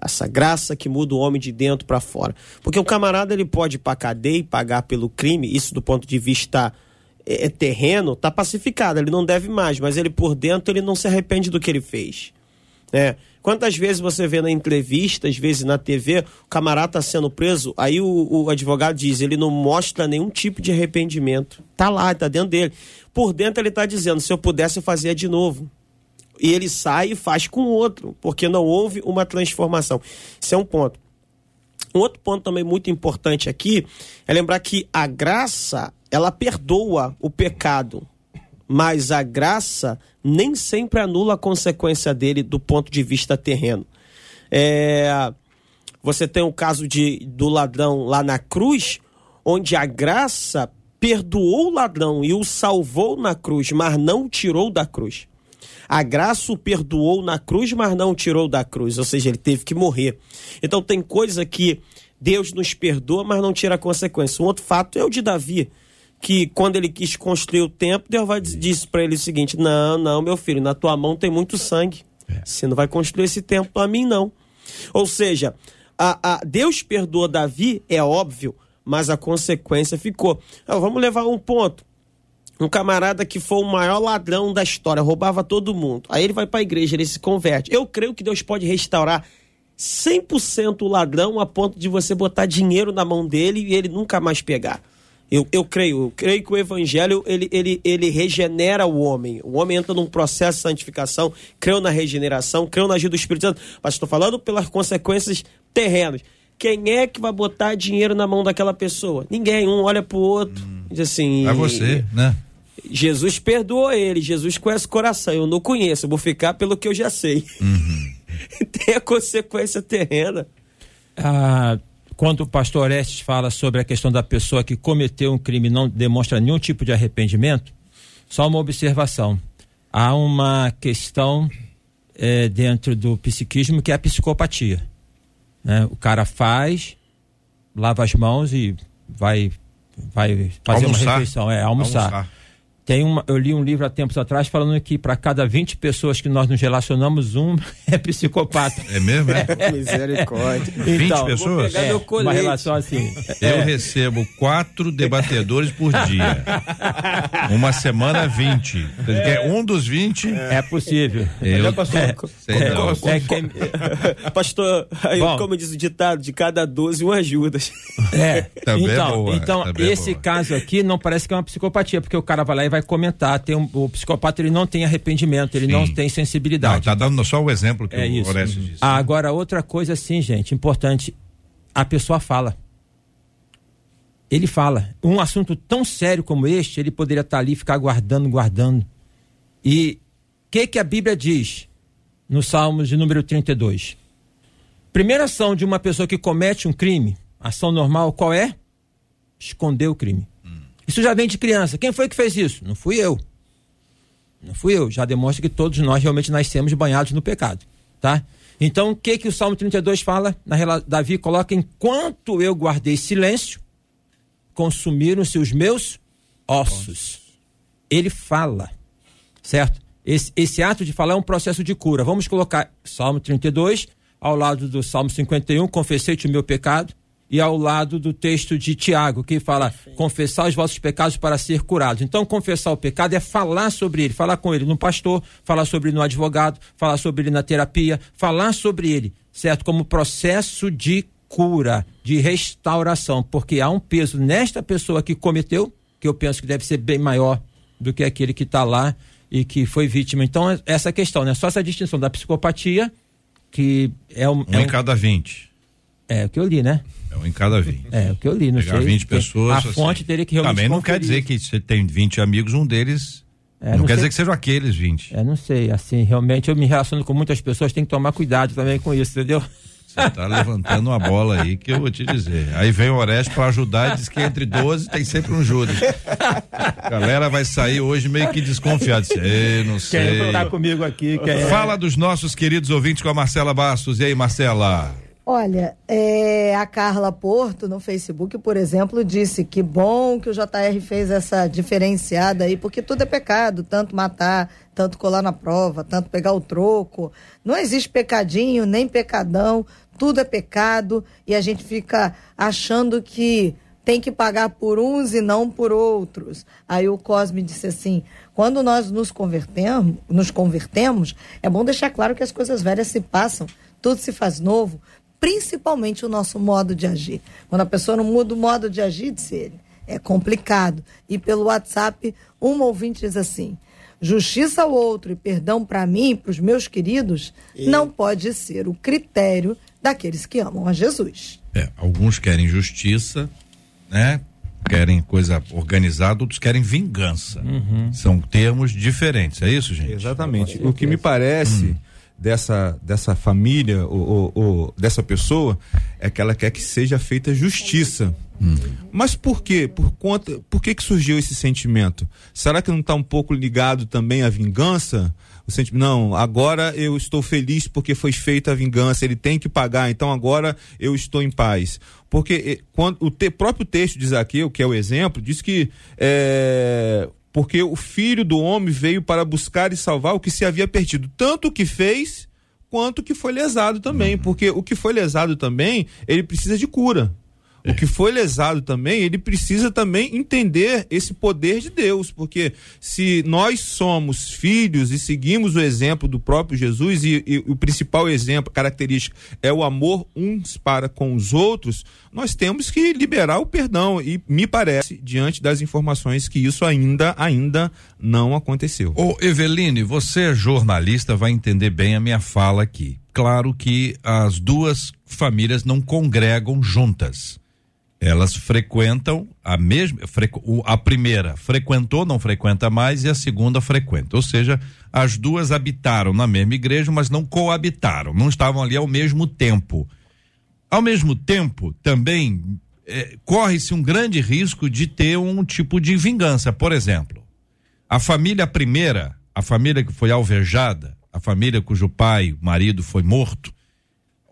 essa graça que muda o homem de dentro para fora. Porque o camarada ele pode ir para cadeia e pagar pelo crime, isso do ponto de vista é, é, terreno, tá pacificado, ele não deve mais, mas ele por dentro ele não se arrepende do que ele fez. Né? Quantas vezes você vê na entrevista, às vezes na TV, o camarada tá sendo preso, aí o, o advogado diz, ele não mostra nenhum tipo de arrependimento. Tá lá, tá dentro dele. Por dentro ele tá dizendo, se eu pudesse eu fazia de novo e ele sai e faz com o outro, porque não houve uma transformação. Isso é um ponto. Um outro ponto também muito importante aqui é lembrar que a graça, ela perdoa o pecado, mas a graça nem sempre anula a consequência dele do ponto de vista terreno. É, você tem o caso de, do ladrão lá na cruz, onde a graça perdoou o ladrão e o salvou na cruz, mas não o tirou da cruz. A graça o perdoou na cruz, mas não o tirou da cruz. Ou seja, ele teve que morrer. Então tem coisa que Deus nos perdoa, mas não tira a consequência. Um outro fato é o de Davi, que quando ele quis construir o templo, Deus vai, disse para ele o seguinte: Não, não, meu filho, na tua mão tem muito sangue. É. Você não vai construir esse templo a mim, não. Ou seja, a, a Deus perdoa Davi, é óbvio, mas a consequência ficou. Então, vamos levar um ponto um camarada que foi o maior ladrão da história, roubava todo mundo. Aí ele vai para a igreja, ele se converte. Eu creio que Deus pode restaurar 100% o ladrão a ponto de você botar dinheiro na mão dele e ele nunca mais pegar. Eu, eu creio, eu creio que o evangelho ele, ele, ele regenera o homem. O homem entra num processo de santificação, creio na regeneração, creio na ajuda do Espírito Santo, mas estou falando pelas consequências terrenas. Quem é que vai botar dinheiro na mão daquela pessoa? Ninguém. Um olha pro outro, hum, diz assim. É você, né? Jesus perdoou ele, Jesus conhece o coração, eu não conheço, eu vou ficar pelo que eu já sei. Uhum. Tem a consequência terrena. Ah, quando o pastor Orestes fala sobre a questão da pessoa que cometeu um crime e não demonstra nenhum tipo de arrependimento, só uma observação. Há uma questão é, dentro do psiquismo que é a psicopatia. Né? O cara faz, lava as mãos e vai, vai fazer Almoçar. uma refeição, é almoçar. Almoçar. Tem uma, eu li um livro há tempos atrás falando que para cada 20 pessoas que nós nos relacionamos, um é psicopata. É mesmo? É? Misericórdia. 20 Então, pessoas? pegar É, uma relação assim. Eu recebo quatro debatedores por dia. Uma semana, 20. Quer dizer, Um dos 20. É possível. Eu, Já passou. sei não. É que- Pastor, aí, Bom. como diz o ditado, de cada 12, um ajuda. É. Também é então, boa, então também é esse boa. caso aqui não parece que é uma psicopatia, porque o cara vai lá e vai comentar. Tem um- o psicopata ele não tem arrependimento, ele não Sim. tem Não, sensibilidade. tá dando só o exemplo que É o isso. Horácio disse. Ah, Agora, outra coisa assim, gente, importante, a pessoa fala. Ele fala. Um assunto tão sério como este, ele poderia estar ali e ficar guardando, guardando. E o que, que a Bíblia diz no Salmos de número 32? Primeira ação de uma pessoa que comete um crime, ação normal, qual é? Esconder o crime. Isso já vem de criança. Quem foi que fez isso? Não fui eu. Não fui eu. Já demonstra que todos nós realmente nascemos banhados no pecado, tá? Então, o que que o Salmo 32 fala? Na, Davi coloca: enquanto eu guardei silêncio, consumiram-se os meus ossos. Ele fala, certo? Esse, esse ato de falar é um processo de cura. Vamos colocar Salmo 32 ao lado do Salmo 51, confessei-te o meu pecado, e ao lado do texto de Tiago, que fala: confessar os vossos pecados para ser curados. Então, confessar o pecado é falar sobre ele, falar com ele no pastor, falar sobre ele no advogado, falar sobre ele na terapia, falar sobre ele, certo? Como processo de cura, de restauração, porque há um peso nesta pessoa que cometeu, que eu penso que deve ser bem maior do que aquele que está lá e que foi vítima. Então, é- essa questão, né? Só essa distinção da psicopatia, que é um. Um é, em cada 20. é o que eu li, né? É um em cada 20. É, o que eu li, não Pegar sei. 20 Tem- pessoas. A assim. fonte teria que realmente. Também não quer conferir dizer isso. que você tem 20 amigos, um deles. É, não, não quer sei- dizer que sejam aqueles 20. É, não sei, assim, realmente eu me relaciono com muitas pessoas, tem que tomar cuidado também com isso, entendeu? Você tá levantando uma bola aí que eu vou te dizer. Aí vem o Orestes pra ajudar e diz que entre 12 tem sempre um Judas. A galera vai sair hoje meio que desconfiado. Sei, não sei. Quem tá comigo aqui, quem é? Fala dos nossos queridos ouvintes com a Marcela Bastos. E aí, Marcela? Olha, é, a Carla Porto no Facebook, por exemplo, disse que bom que o JR fez essa diferenciada aí, porque tudo é pecado, tanto matar, tanto colar na prova, tanto pegar o troco. Não existe pecadinho, nem pecadão, tudo é pecado e a gente fica achando que tem que pagar por uns e não por outros. Aí o Cosme disse assim: quando nós nos convertemos, nos convertemos, é bom deixar claro que as coisas velhas se passam, tudo se faz novo, principalmente o nosso modo de agir. Quando a pessoa não muda o modo de agir, disse ele, é complicado. E pelo WhatsApp, um ouvinte diz assim: justiça ao outro e perdão para mim e para os meus queridos não pode ser o critério daqueles que amam a Jesus. É, alguns querem justiça, né? Querem coisa organizada, outros querem vingança. São termos diferentes, é isso, gente? Exatamente. O que me parece dessa, dessa família ou, ou- ou dessa pessoa é que ela quer que seja feita justiça. Mas por quê? Por conta, por que que surgiu esse sentimento? Será que não está um pouco ligado também à vingança? O sentimento, não, agora eu estou feliz porque foi feita a vingança, ele tem que pagar, então agora eu estou em paz. Porque eh, quando o te- próprio texto de Zaqueu, que é o exemplo, diz que eh, porque o filho do homem veio para buscar e salvar o que se havia perdido, tanto o que fez quanto o que foi lesado também, porque o que foi lesado também, ele precisa de cura. O que foi lesado também, ele precisa também entender esse poder de Deus, porque se nós somos filhos e seguimos o exemplo do próprio Jesus, e, e o principal exemplo, característica, é o amor uns para com os outros, nós temos que liberar o perdão. E me parece, diante das informações, que isso ainda, ainda não aconteceu. Ô, Eveline, você é jornalista, vai entender bem a minha fala aqui. Claro que as duas famílias não congregam juntas. Elas frequentam a mesma. A primeira frequentou, não frequenta mais, e a segunda frequenta. Ou seja, as duas habitaram na mesma igreja, mas não coabitaram, não estavam ali ao mesmo tempo. Ao mesmo tempo, também é, corre-se um grande risco de ter um tipo de vingança. Por exemplo, a família primeira, a família que foi alvejada, a família cujo pai, marido, foi morto,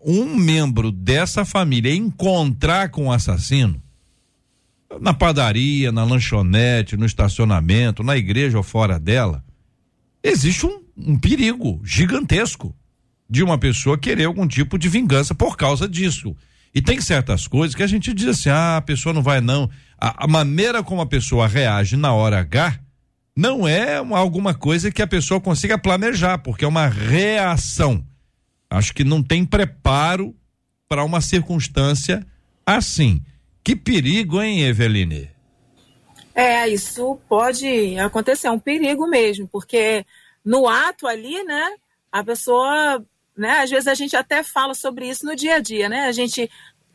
um membro dessa família encontrar com o assassino, na padaria, na lanchonete, no estacionamento, na igreja ou fora dela, existe um, um perigo gigantesco de uma pessoa querer algum tipo de vingança por causa disso. E tem certas coisas que a gente diz assim: ah, a pessoa não vai, não. A, a maneira como a pessoa reage na hora H não é uma, alguma coisa que a pessoa consiga planejar, porque é uma reação. Acho que não tem preparo para uma circunstância assim. Que perigo, hein, Eveline? É, isso pode acontecer, é um perigo mesmo, porque no ato ali, né, a pessoa né? Às vezes a gente até fala sobre isso no dia a dia, né? A gente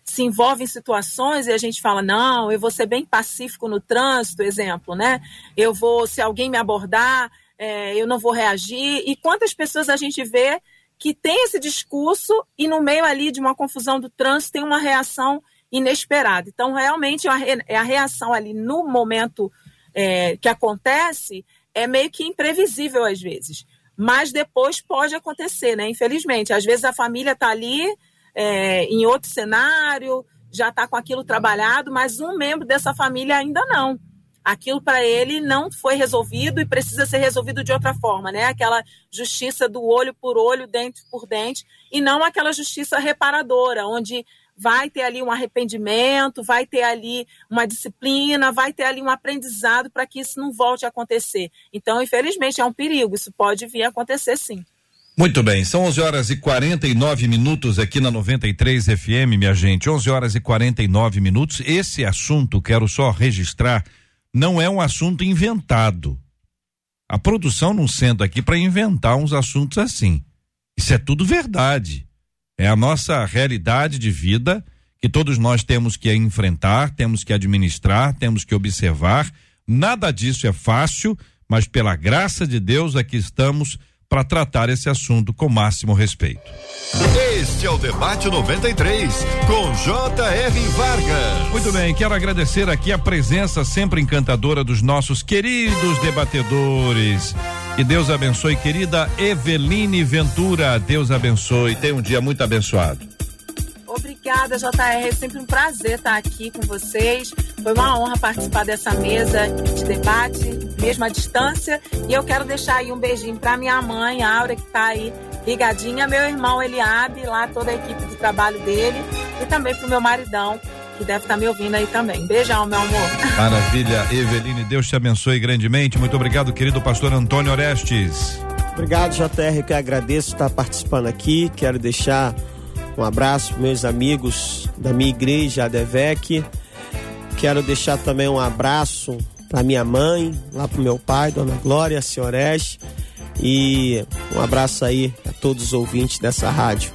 se envolve em situações e a gente fala, não, eu vou ser bem pacífico no trânsito, exemplo, né? Eu vou, se alguém me abordar, é, eu não vou reagir. E quantas pessoas a gente vê que tem esse discurso e no meio ali de uma confusão do trânsito tem uma reação inesperada. Então, realmente, é a reação ali no momento é, que acontece é meio que imprevisível às vezes mas depois pode acontecer, né? Infelizmente, às vezes a família está ali é, em outro cenário, já está com aquilo trabalhado, mas um membro dessa família ainda não. Aquilo para ele não foi resolvido e precisa ser resolvido de outra forma, né? Aquela justiça do olho por olho, dente por dente, e não aquela justiça reparadora, onde vai ter ali um arrependimento, vai ter ali uma disciplina, vai ter ali um aprendizado para que isso não volte a acontecer. Então, infelizmente, é um perigo, isso pode vir a acontecer sim. Muito bem, são 11 horas e 49 minutos aqui na 93 FM, minha gente. 11 horas e 49 minutos. Esse assunto, quero só registrar, não é um assunto inventado. A produção não senta aqui para inventar uns assuntos assim. Isso é tudo verdade. É a nossa realidade de vida que todos nós temos que enfrentar, temos que administrar, temos que observar. Nada disso é fácil, mas pela graça de Deus aqui estamos para tratar esse assunto com máximo respeito. Este é o debate 93 com J.R. Vargas. Muito bem, quero agradecer aqui a presença sempre encantadora dos nossos queridos debatedores. Que Deus abençoe, querida Eveline Ventura. Deus abençoe. Tenha um dia muito abençoado. Obrigada, JR. É sempre um prazer estar aqui com vocês. Foi uma honra participar dessa mesa de debate, mesmo à distância. E eu quero deixar aí um beijinho para minha mãe, Aura, que está aí ligadinha, meu irmão Eliabe, lá toda a equipe de trabalho dele, e também para o meu maridão, que deve estar tá me ouvindo aí também. Beijão, meu amor. Maravilha, Eveline, Deus te abençoe grandemente. Muito obrigado, querido pastor Antônio Orestes. Obrigado, JR, que eu agradeço estar participando aqui. Quero deixar um abraço para meus amigos da minha igreja, a Devec. Quero deixar também um abraço para minha mãe, lá para meu pai, Dona Glória, Senhores. E um abraço aí a todos os ouvintes dessa rádio.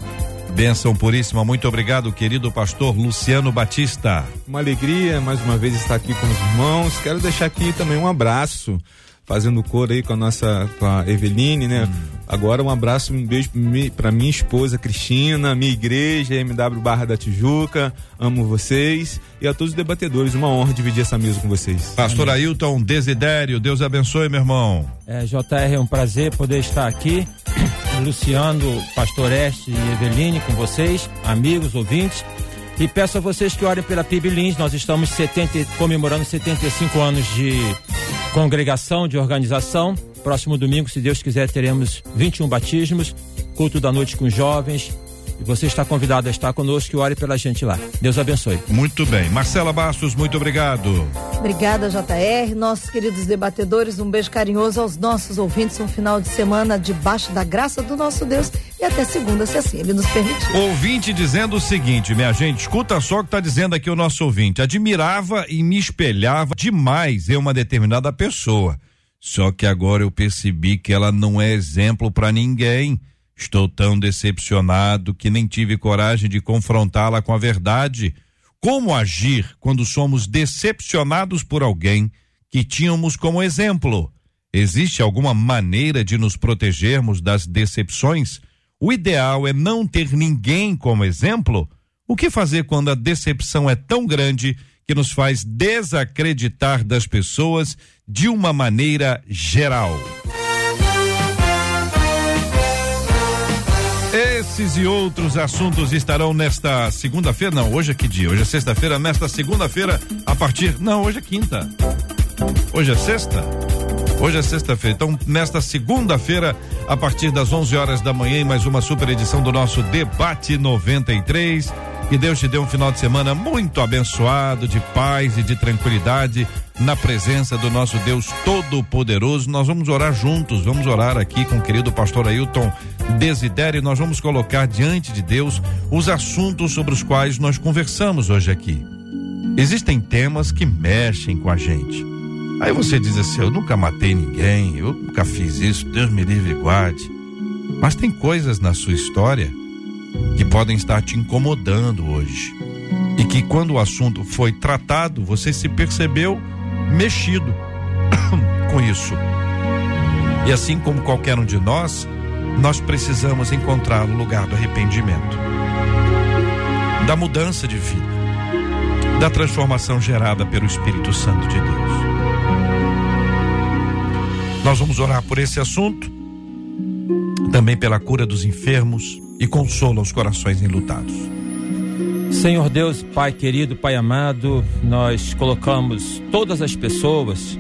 Bênção puríssima, muito obrigado, querido pastor Luciano Batista. Uma alegria mais uma vez estar aqui com os irmãos. Quero deixar aqui também um abraço fazendo cor aí com a nossa com a Eveline, né? Hum. Agora um abraço, um beijo para minha esposa Cristina, minha igreja, MW Barra da Tijuca. Amo vocês e a todos os debatedores. Uma honra dividir essa mesa com vocês. Pastor Amém. Ailton Desidério, Deus abençoe, meu irmão. É, JR, é um prazer poder estar aqui. Luciano, Pastor Este e Eveline com vocês, amigos, ouvintes. E peço a vocês que orem pela PIB Lins. Nós estamos 70, comemorando 75 anos de congregação, de organização. Próximo domingo, se Deus quiser, teremos 21 batismos, culto da noite com jovens, e você está convidado a estar conosco e ore pela gente lá. Deus abençoe. Muito bem. Marcela Bastos, muito obrigado. Obrigada, JR. Nossos queridos debatedores, um beijo carinhoso aos nossos ouvintes. Um final de semana debaixo da graça do nosso Deus até segunda, se assim ele nos permitir. Ouvinte dizendo o seguinte, minha gente, escuta só o que está dizendo aqui o nosso ouvinte. Admirava e me espelhava demais em uma determinada pessoa. Só que agora eu percebi que ela não é exemplo para ninguém Estou tão decepcionado que nem tive coragem de confrontá-la com a verdade. Como agir quando somos decepcionados por alguém que tínhamos como exemplo? Existe alguma maneira de nos protegermos das decepções? O ideal é não ter ninguém como exemplo? O que fazer quando a decepção é tão grande que nos faz desacreditar das pessoas de uma maneira geral? Esses e outros assuntos estarão nesta segunda-feira. Não, hoje é que dia? Hoje é sexta-feira. Nesta segunda-feira, a partir. Não, hoje é quinta. Hoje é sexta? Hoje é sexta-feira. Então, nesta segunda-feira, a partir das 11 horas da manhã, em mais uma super edição do nosso Debate 93. Que Deus te dê um final de semana muito abençoado, de paz e de tranquilidade, na presença do nosso Deus Todo-Poderoso. Nós vamos orar juntos, vamos orar aqui com o querido pastor Ailton Desidere. Nós vamos colocar diante de Deus os assuntos sobre os quais nós conversamos hoje aqui. Existem temas que mexem com a gente. Aí você diz assim: eu nunca matei ninguém, eu nunca fiz isso, Deus me livre e guarde. Mas tem coisas na sua história que podem estar te incomodando hoje. E que quando o assunto foi tratado, você se percebeu mexido com isso. E assim como qualquer um de nós, nós precisamos encontrar o lugar do arrependimento, da mudança de vida, da transformação gerada pelo Espírito Santo de Deus. Nós vamos orar por esse assunto, também pela cura dos enfermos e consolo aos corações enlutados. Senhor Deus, Pai querido, Pai amado, nós colocamos todas as pessoas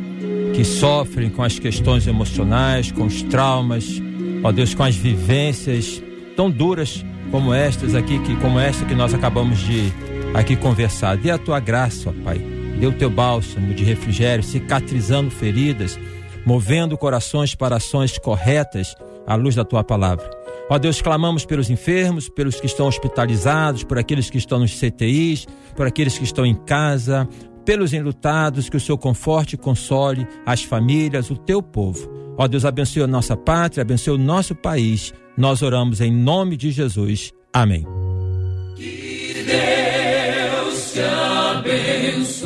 que sofrem com as questões emocionais, com os traumas, ó Deus, com as vivências tão duras como estas aqui, que como esta que nós acabamos de aqui conversar. Dê a tua graça, ó Pai. Dê o teu bálsamo de refrigério, cicatrizando feridas movendo corações para ações corretas à luz da tua palavra. Ó Deus, clamamos pelos enfermos, pelos que estão hospitalizados, por aqueles que estão nos CTIs, por aqueles que estão em casa, pelos enlutados, que o Senhor conforte e console as famílias, o teu povo. Ó Deus, abençoe a nossa pátria, abençoe o nosso país. Nós oramos em nome de Jesus. Amém. Que Deus te abençoe.